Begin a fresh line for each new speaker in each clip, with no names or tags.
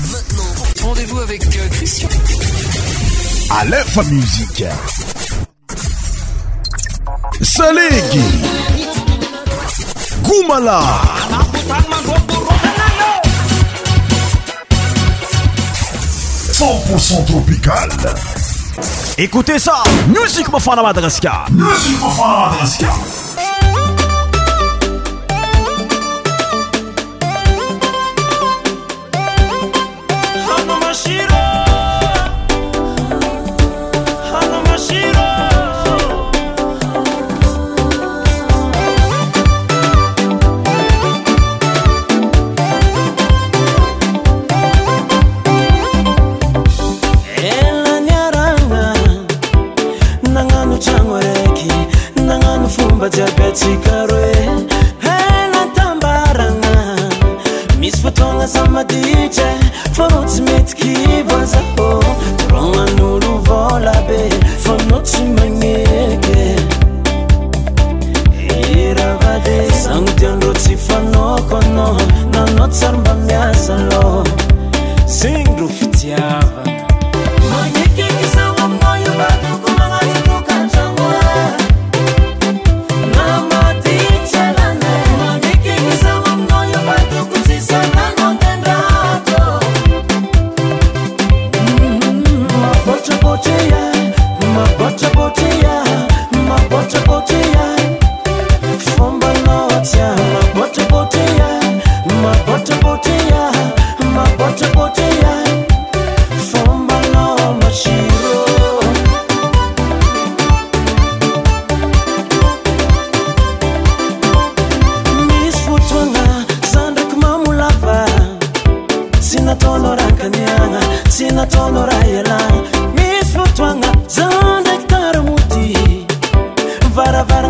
maintenant rendez-vous avec euh, Christian. À l'info musique.
Salégui. Goumala. 100% tropical. Écoutez ça, Musique la Madraska. Musique la Madraska.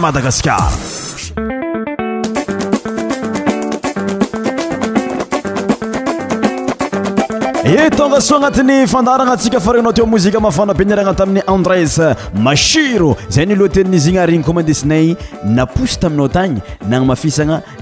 madagaskar e tonga soa agnatin'ny fandarana atsika farainao teo mozika mafana be niragna tamin'ny andres masiro zay nyloa tenn'izy igny arigny koa mandesinay naposy taminao tagny nagny mafisagna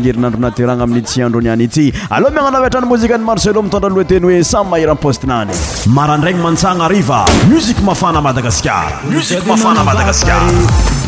nerinandro nateragna amin'n' tsy andro aniany ity aloha miagnano avy atra ny mozika ny marcelo mitondra lohateny hoe samy maheran postinany marandragny mantsagna ariva muzik mafana madagasikara musik mafana madagaskaar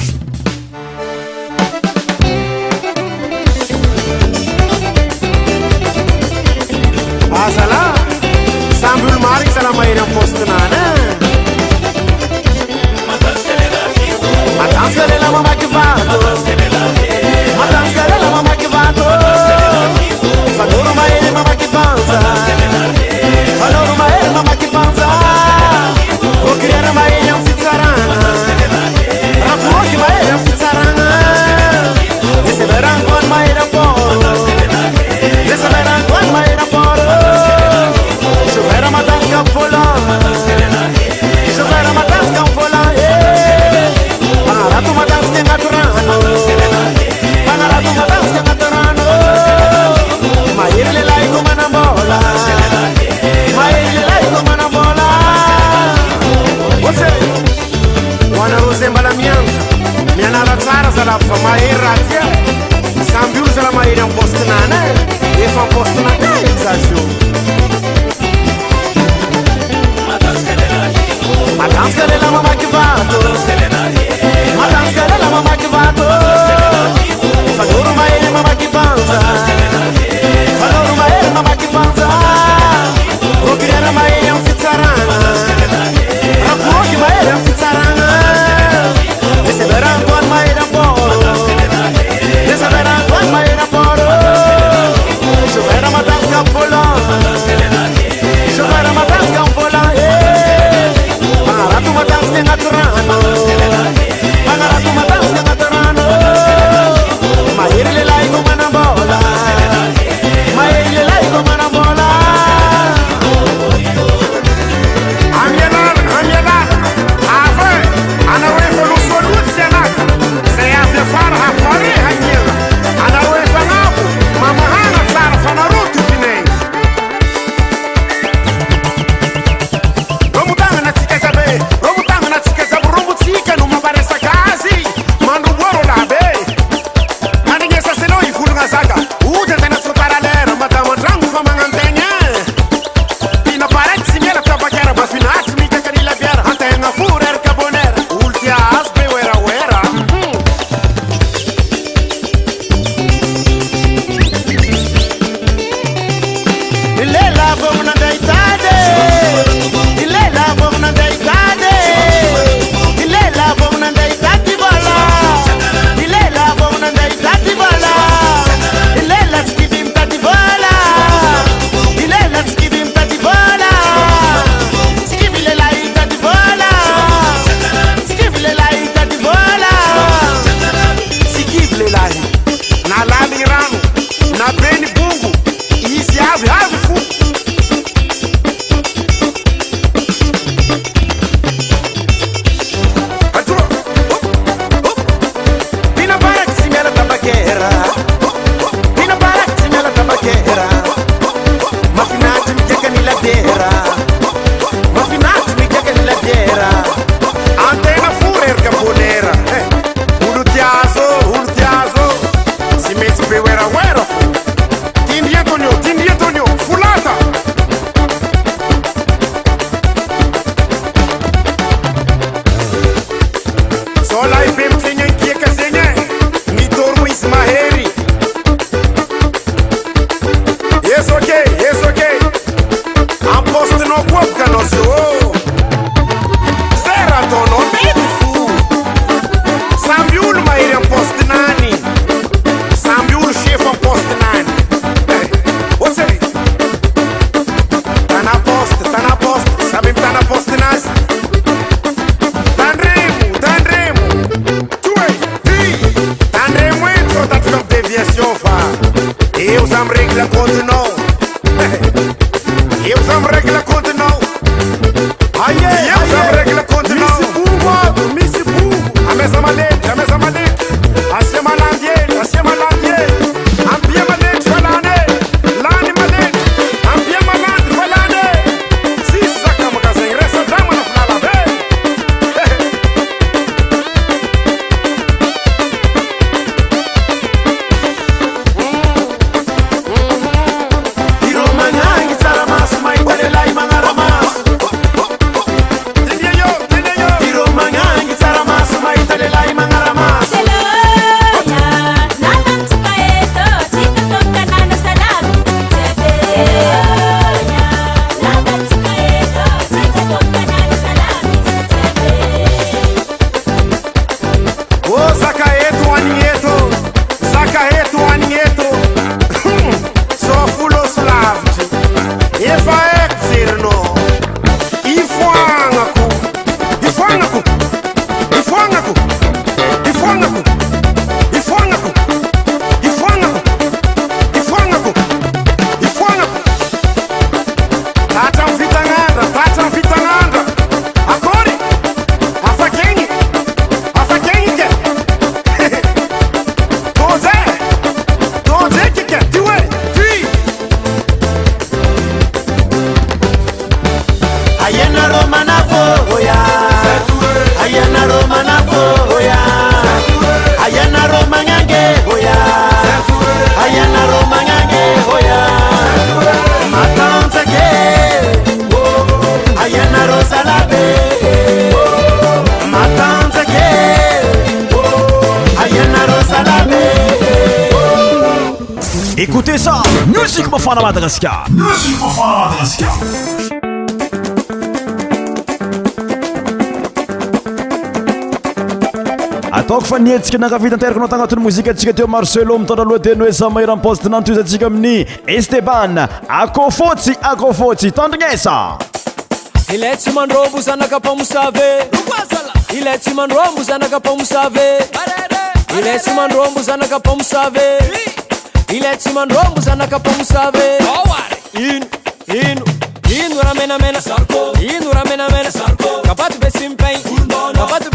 nakavita anterakanao tagnatin'ny mozika atsika teo marcelo mitondraloha denoe zamaeramposdnantozatsika amin'ny esteban akôfôtsy akofôtsy tandrignesa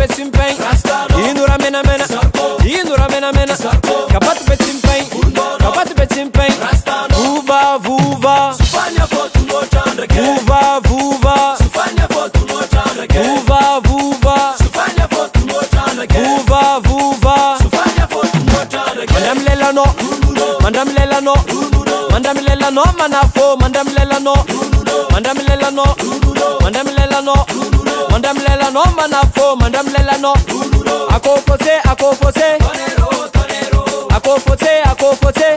pe simpeng Inura mena mena Inura mena mena Kapatu pe simpeng Kapatu pe simpeng Vuva vuva Vuva vuva Vuva vuva Vuva vuva Madame Lelano Madame Lelano Madame Lelano Manafo Madame Lelano Madame Lelano Madame Lelano Madame Lelano Manafo Madame akófóté akófóté akófóté.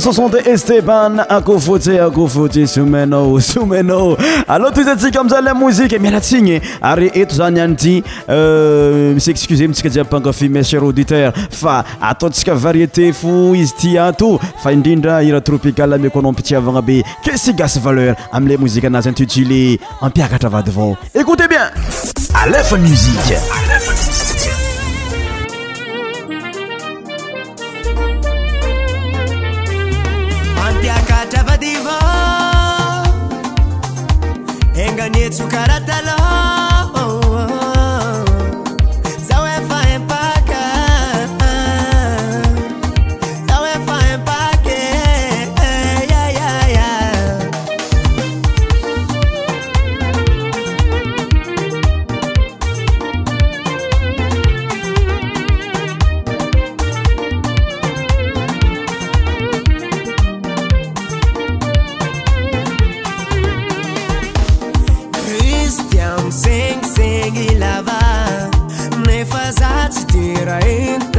soonte stepan akofotse akofotsy somainao somainao alôa to izatsika amizala mozike mialatsignye ary eto zany any ity misy euh, excuse mitsika ji ampangafi me cher auditeur fa ataotsika variété fo izy ty ato fa indrindra ira tropical miko anao ampitsiavagnabe ke si gasy valeur amila mozikeanazy antutilé ampiakatra avadyavao écoute bienaai
ain't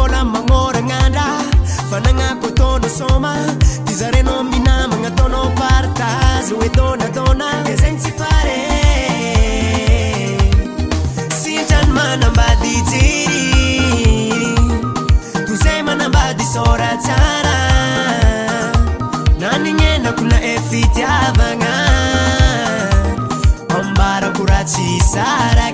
ôla magnoranandra fanagnako tona soma dizarenao mihna magnataonao partaza oetonatona e zegny tsy pare sytrany e manambadity toza manambadi sora tsara nanignenako na e fitiavagna ambarakoratsy sara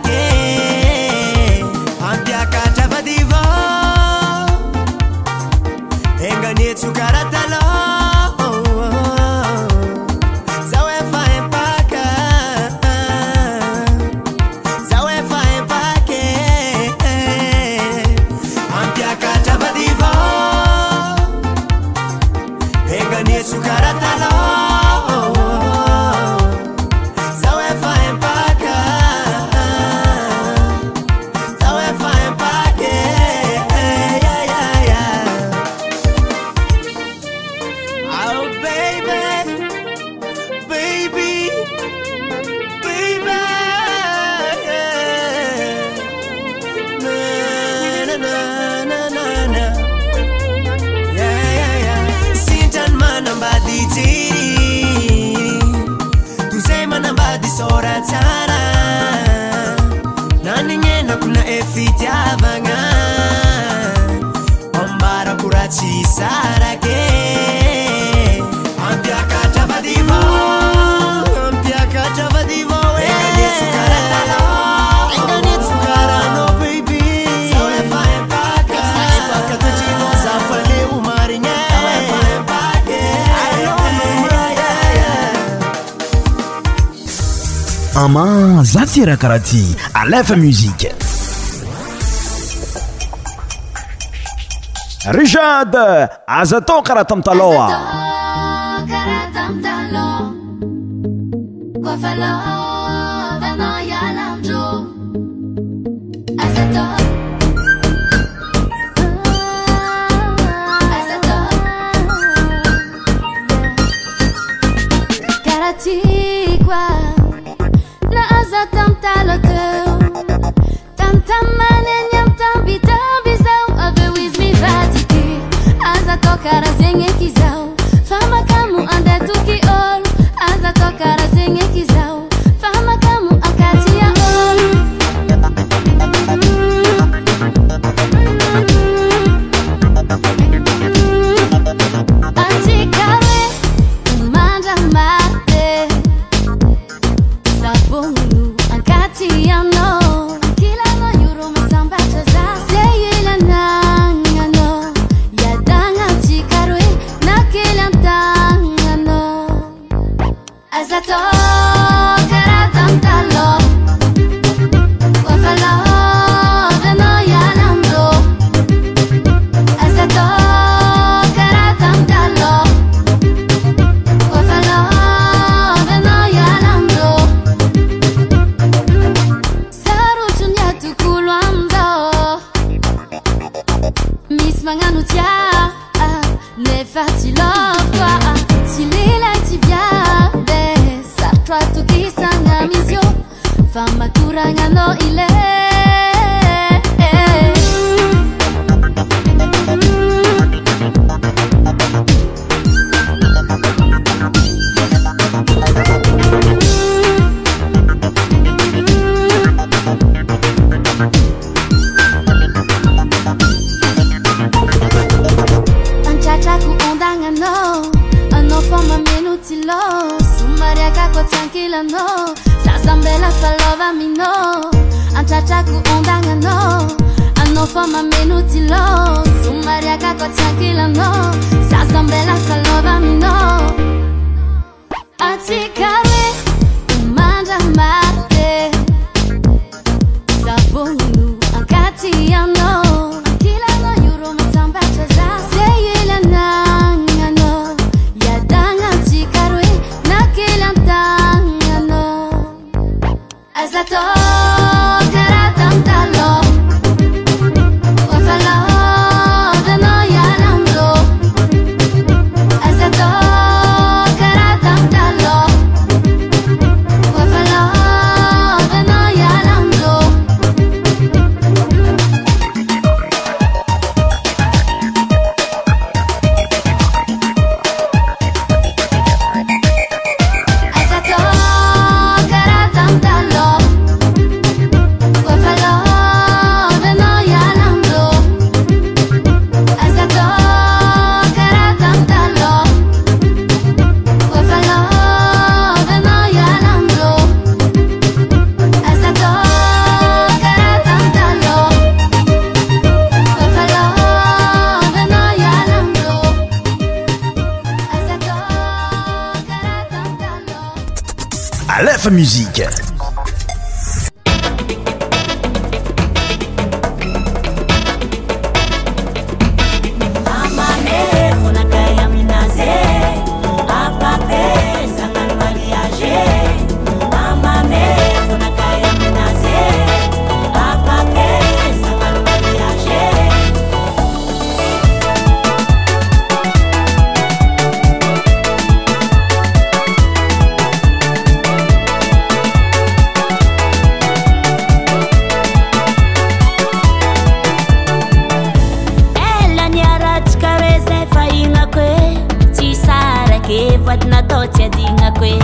aтira кarаti alf musiq rijad azaтo кaraтa mtaloa
cara sem que mamenutilo zumariacacotiankilano sasambelakalovaminoatia
切的那贵。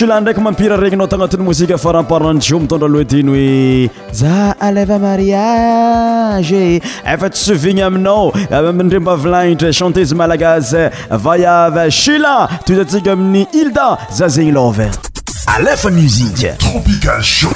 la ndraiky mampira aregninao tagnatin'ny mozika foramparany jio mitondralohadiny hoe za alefa mariage efa tysovigny aminao amindremba eh, avilagnitra cantezy malagazy vayava shila tozatika amin'ny ilda za zegny lova alefa muzike tropical cho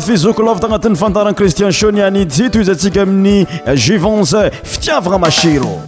fizokolovtanatin'ny fantaran cristian shonianidsito zay tsika amin'ny jivanc fitiavagna masiro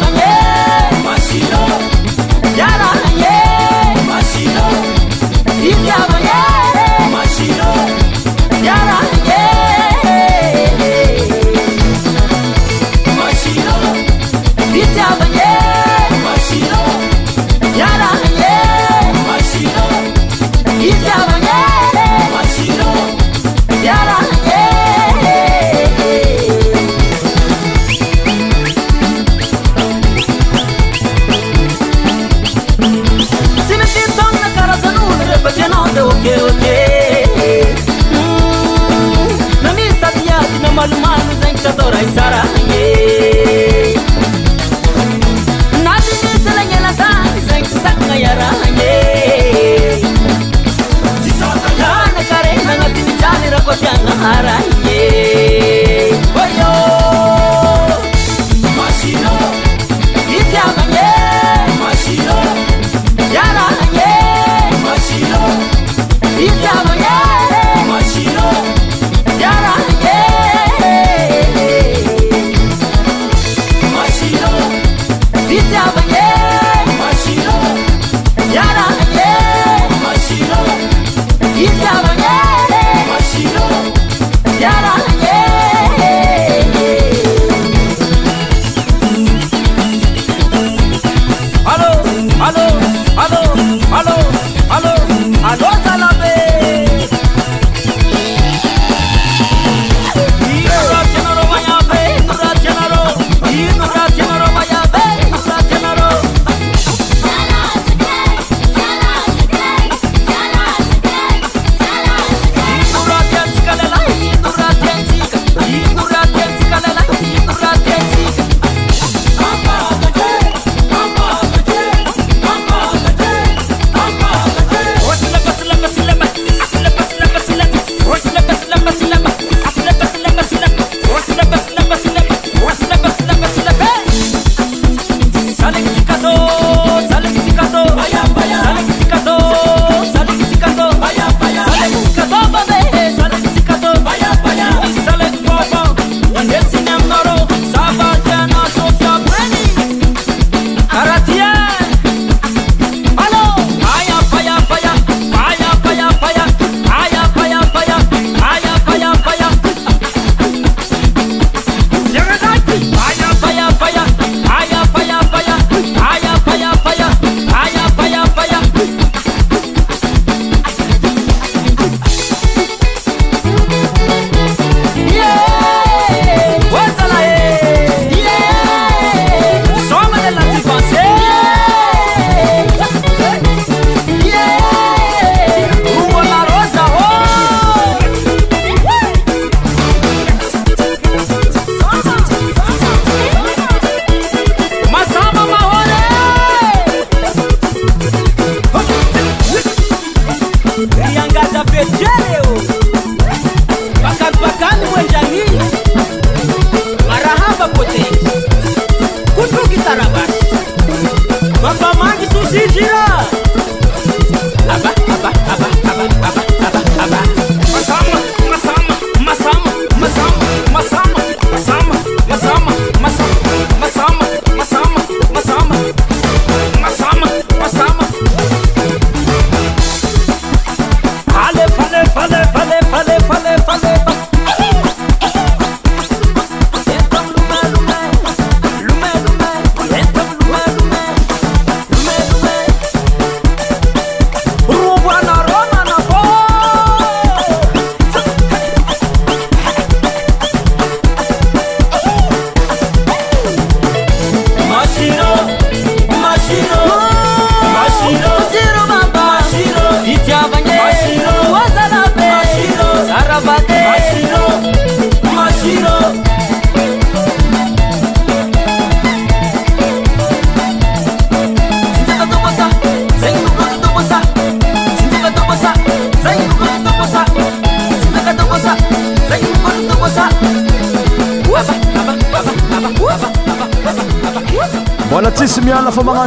arah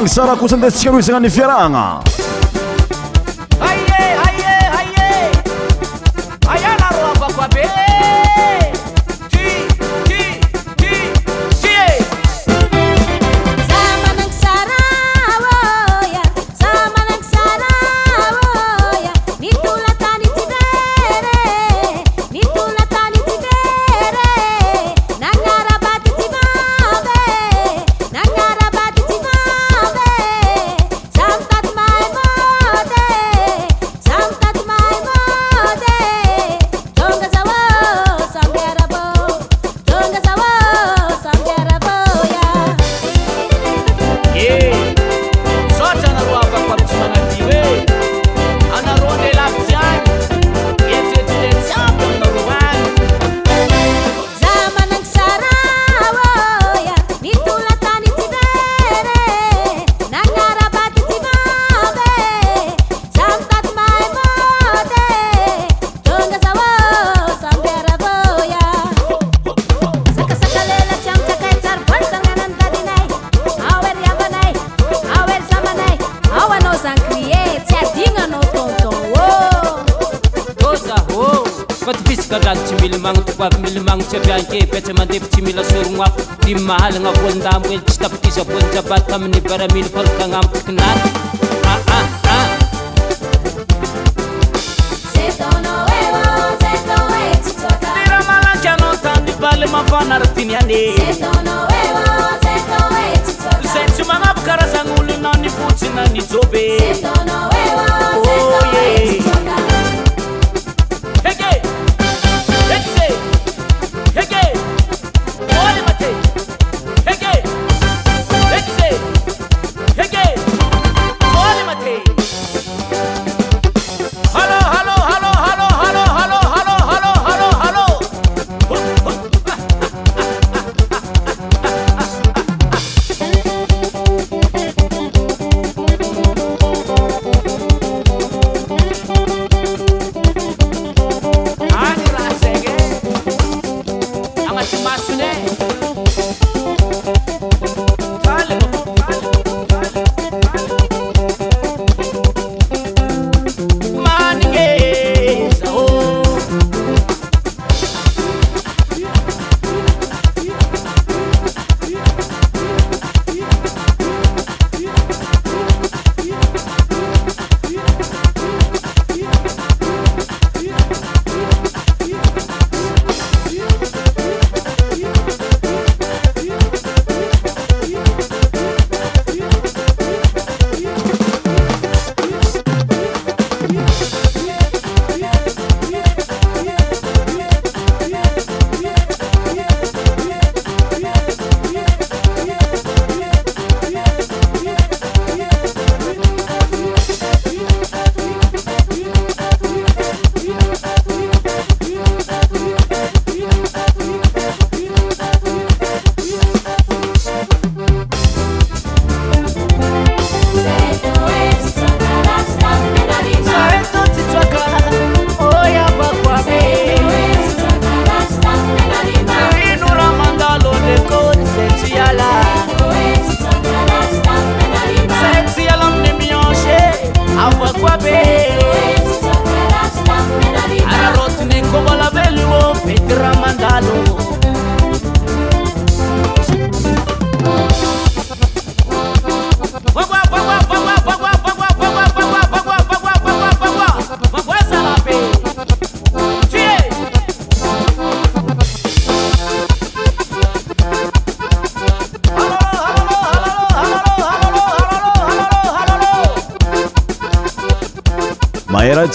sara kosa ande tsika ndro isana ny fiarahgna amili mano tsy abyanke patsa mandeva tsy mila sorognoao dimahalagnaavondamo ely tsy tapitizyvoly jabay tamin'ny baramino fôlotagnamokinayaatira ah, ah, ah. malankaanao ta nyvaly mafanaratiny anye zay tsy magnabo karazagn'olona nifotsina nijoby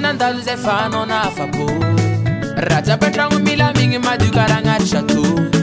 nandaloze fanaona fako razabantragno milamigny madio karagnary sato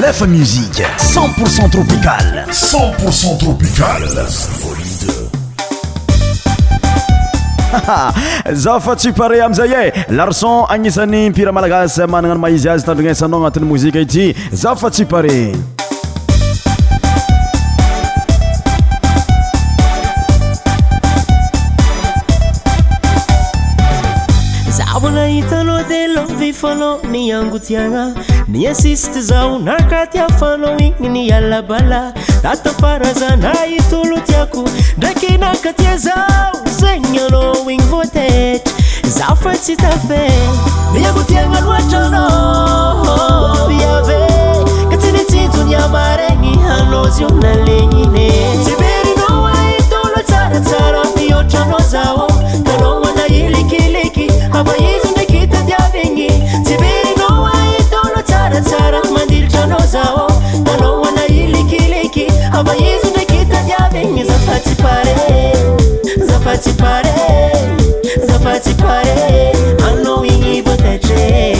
lafa musike 1ent pourcent tropicale c0porcent tropicale ie za fa tsipare amzay e larson agnisan'ny mpira malagas mananano maizy azy tandrinasanao agnatin'ny mozike ity za fa tsiparé
fnyangoiana isisty zao nakatia fana inyny alabala afarazanaitolo tiako ndraky nakaia e a zeny an igny otrafay yy taramadiltranozao talahanailikiliky avaizondrekita jiavegny zafati parezafaiarzafaipare annoiivottre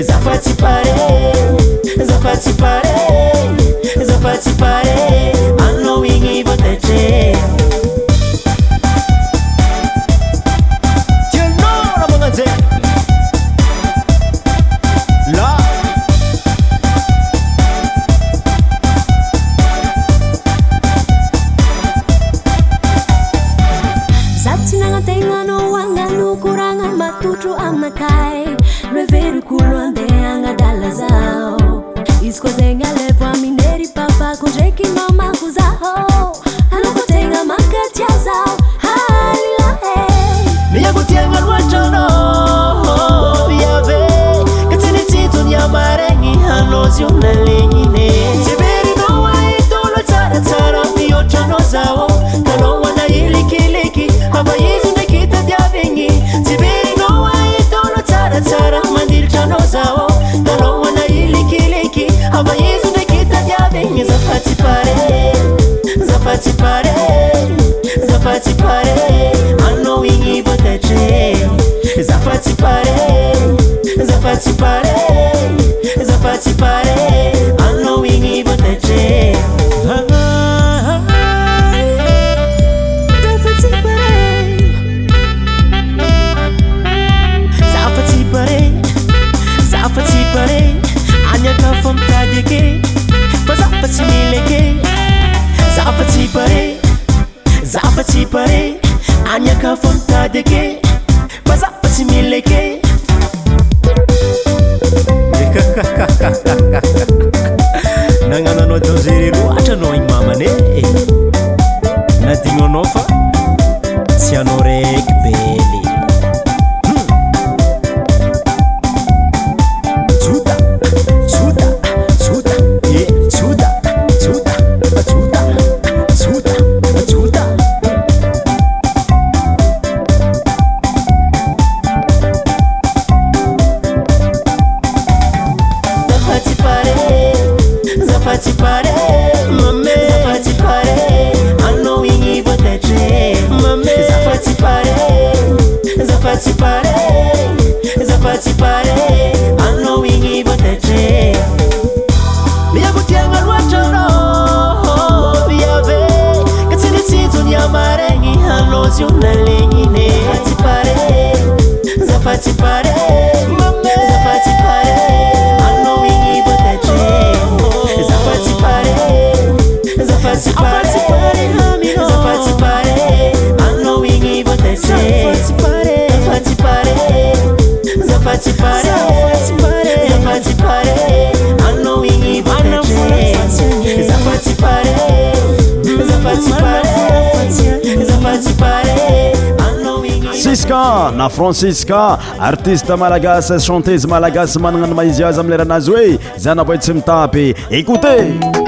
zafaiareafaiareafaiare
scosengalevua mineri papa korekino makusaho alapotega makeciazao la meyagutiengaluachonoh yabe ketenetitunyamarengi hanozion Zăpați pare, zăpați pare Anul inii vă tăce Zăpați pare, zăpați pare to it. passionnée Fatti pare, za fatti pare Za fatti pare, allo wingi potace Za fatti pare, za fatti pare Za fatti pare, allo wingi potace Za fatti pare, za fatti pare Za fatti pare, allo wingi Zapati pare, zapati pare, za fatti pare Za fatti pare na francisca artiste malagasa chantezy malagasy mananany maizyazy ami leranazy e za nabaitsy mitapy ékoute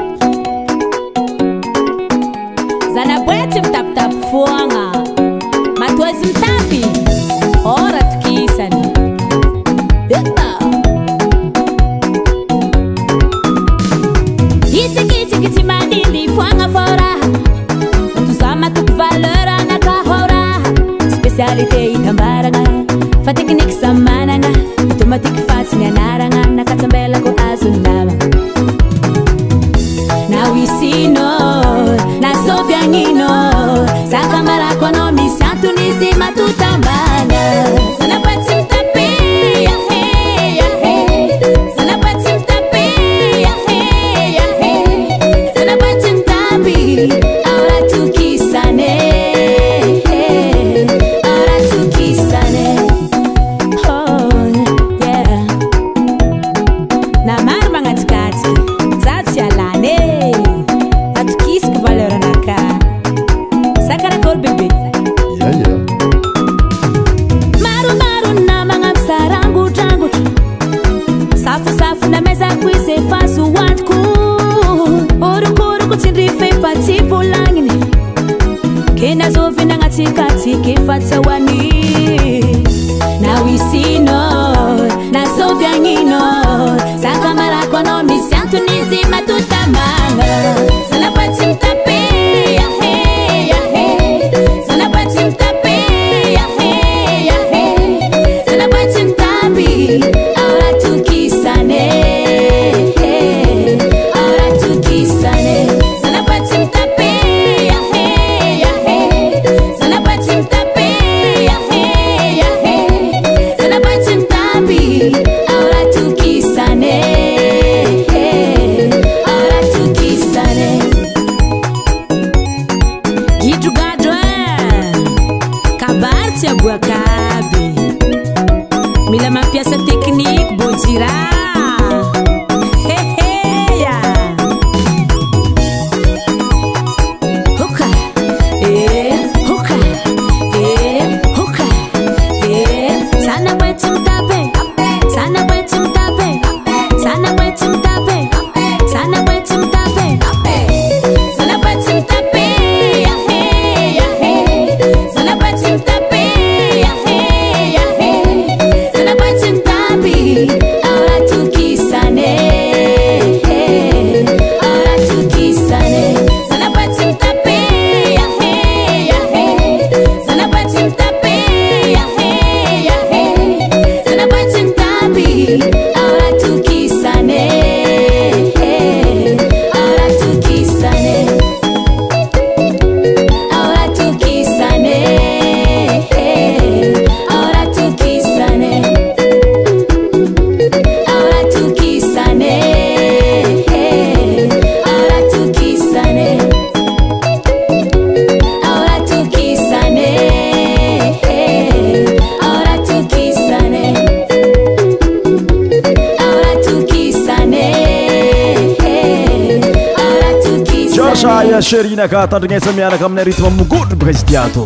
cherinaka tandriga samiana kamne rytme mugodu bekasi diato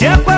Yeah,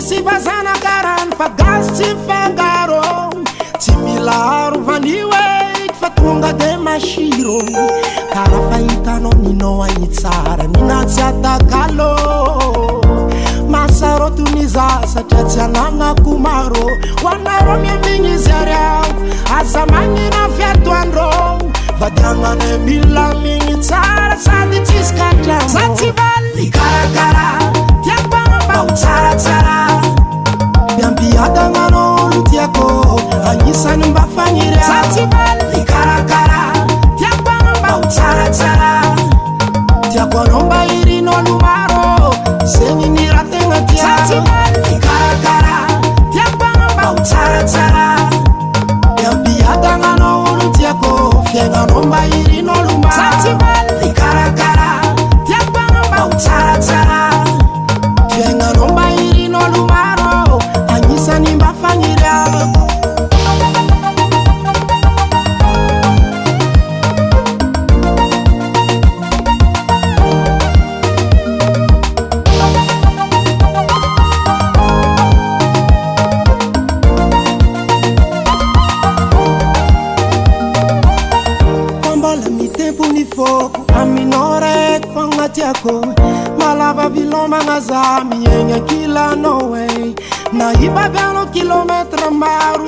sy fazanakarany fa gaz tsy fakarô tsy milarovanioeity fa tonga de masi ro kara fahitanao nina ani tsara minatsy atakalô masarôtonyza satria tsy anagnako marô ho ainarô miamigny izy aryao aza manina fiatoandrô fa di agnane milamigny tsara sady tsisykatra zatsyvalnykagarai yampiadaganaolo yako anyisany mbafaniryyakanbairnlar zenyniratena yyampiaaganaolo yako fiaganombairin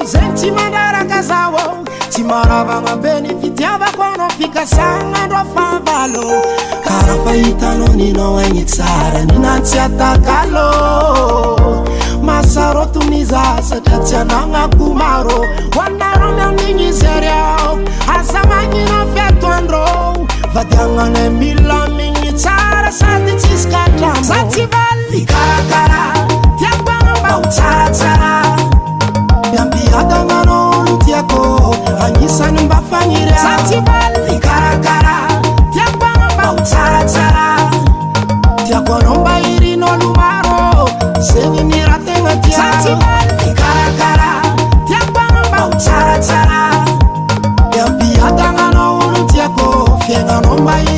zegny tsy mandraraka zao ao tsy maravagnampe ny fidiavako anao fikasianandro favalô karaha fahitanao ninao agny tsara ny nantsy ataka alô masarotonizasatra tsy anagnako marô hoaninaromyaminni nizeryao azamagninao fiatoandre fa diagnana mila migny tsara sady tsisykatramo za tsy valiny karakara diakoanambaho tsaratsara sanybafaniryiakabao sarasa tiakanombairino lomaro zenyniratena iikbo raaa biataanaolo tiako fiaa